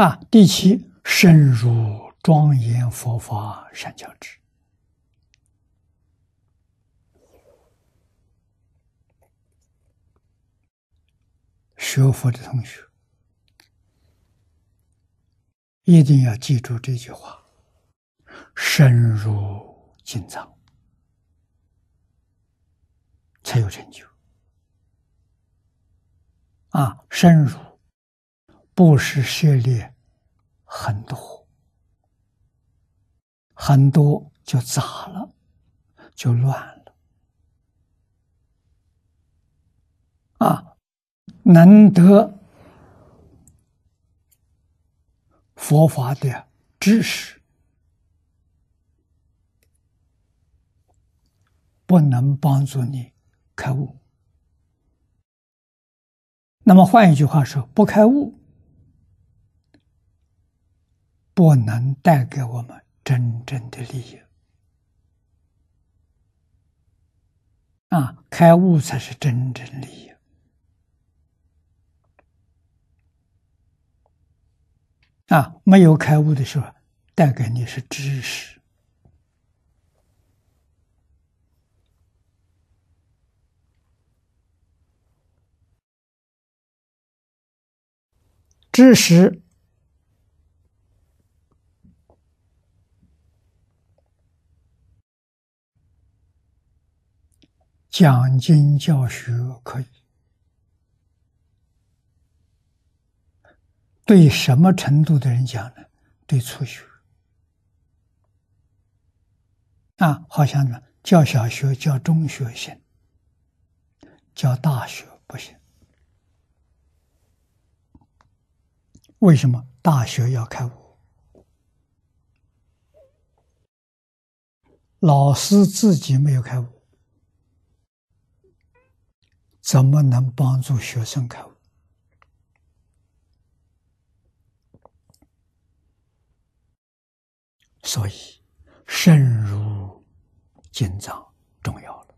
啊，第七，深入庄严佛法善教之。学佛的同学一定要记住这句话：深入经藏，才有成就。啊，深入不是涉猎很多，很多就杂了，就乱了。啊，能得佛法的知识，不能帮助你开悟。那么换一句话说，不开悟，不能带给我们真正的利益。啊，开悟才是真正利益。啊，没有开悟的时候，带给你是知识。知识讲经教学可以，对什么程度的人讲呢？对初学啊，好像呢，教小学、教中学行，教大学不行。为什么大学要开悟？老师自己没有开悟，怎么能帮助学生开悟？所以，深入经藏重要了。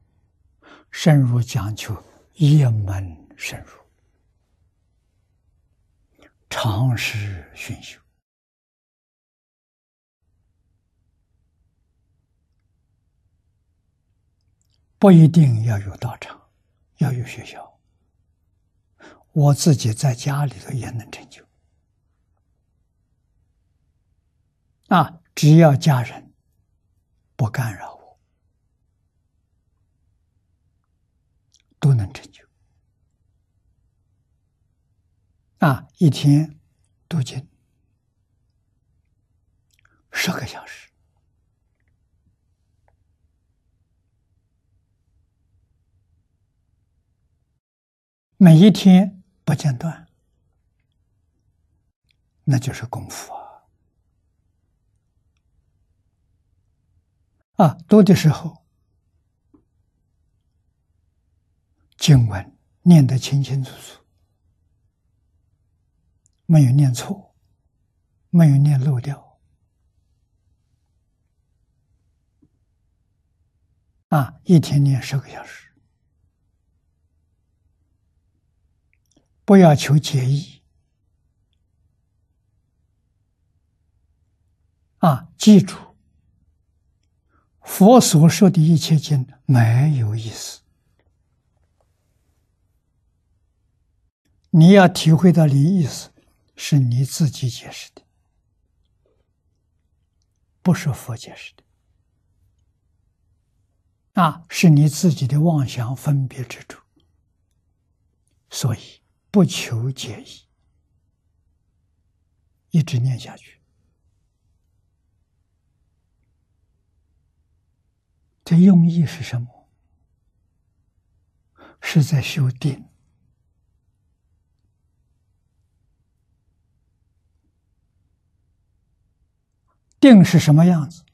深入讲求一门深入。常识熏修，不一定要有道场，要有学校。我自己在家里头也能成就。啊，只要家人不干扰我，都能成就。啊，一天读经十个小时，每一天不间断，那就是功夫啊！啊，多的时候经文念得清清楚楚。没有念错，没有念漏掉，啊！一天念十个小时，不要求解义，啊！记住，佛所说的一切经没有意思，你要体会到的意思。是你自己解释的，不是佛解释的。啊，是你自己的妄想分别之处，所以不求解意，一直念下去。这用意是什么？是在修定。定是什么样子？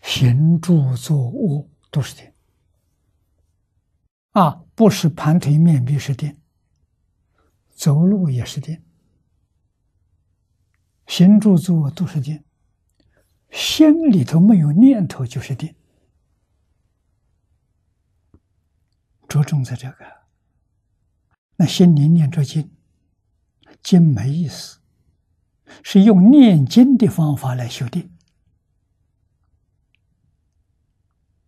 行住坐卧都是定啊，不是盘腿面壁是定，走路也是定，行住坐都是定，心里头没有念头就是定，着重在这个。那心里念着经，经没意思，是用念经的方法来修定。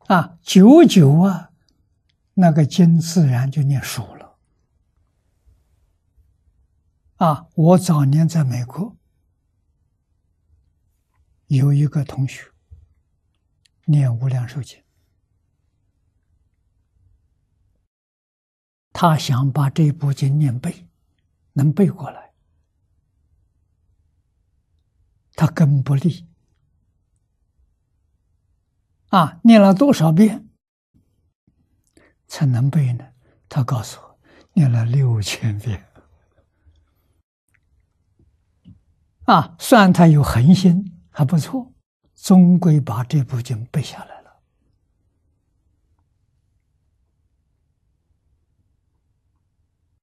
啊，久久啊，那个经自然就念熟了。啊，我早年在美国有一个同学念无量寿经，他想把这部经念背，能背过来，他更不利。啊，念了多少遍才能背呢？他告诉我，念了六千遍。啊，算他有恒心还不错，终归把这部经背下来了。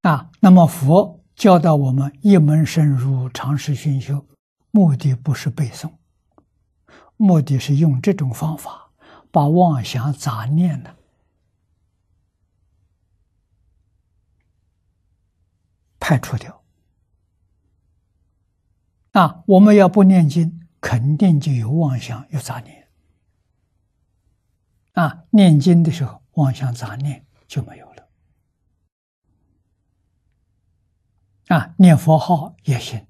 啊，那么佛教导我们一门深入，长时熏修，目的不是背诵，目的是用这种方法。把妄想杂念呢排除掉啊！我们要不念经，肯定就有妄想、有杂念啊！念经的时候，妄想杂念就没有了啊！念佛号也行，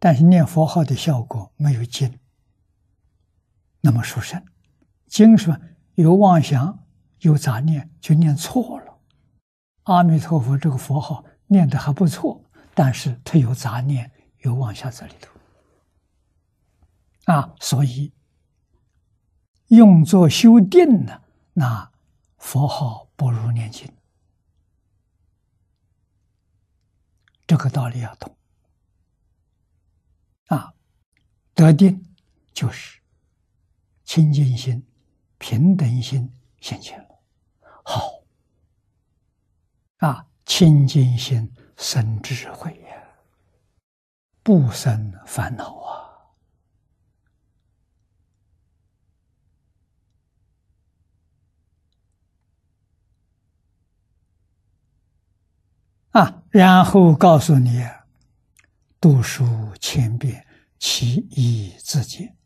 但是念佛号的效果没有经那么殊胜。经说有妄想、有杂念，就念错了。阿弥陀佛这个佛号念的还不错，但是它有杂念、有妄想在里头啊，所以用作修定呢，那佛号不如念经。这个道理要懂啊，得定就是清净心。平等心现前了，好啊！清净心生智慧，不生烦恼啊！啊，然后告诉你，读书千遍，其义自见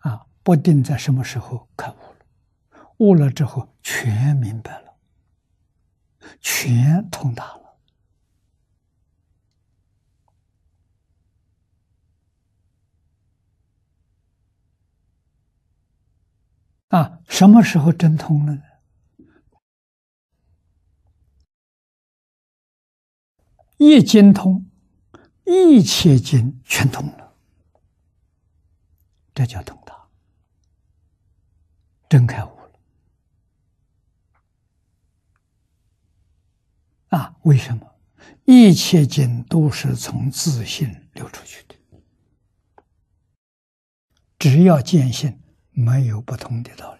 啊！不定在什么时候开悟了。悟了之后，全明白了，全通达了。啊，什么时候真通了呢？一经通，一切经全通了，这叫通达，真开悟了。啊，为什么一切经都是从自信流出去的？只要见性，没有不通的道理。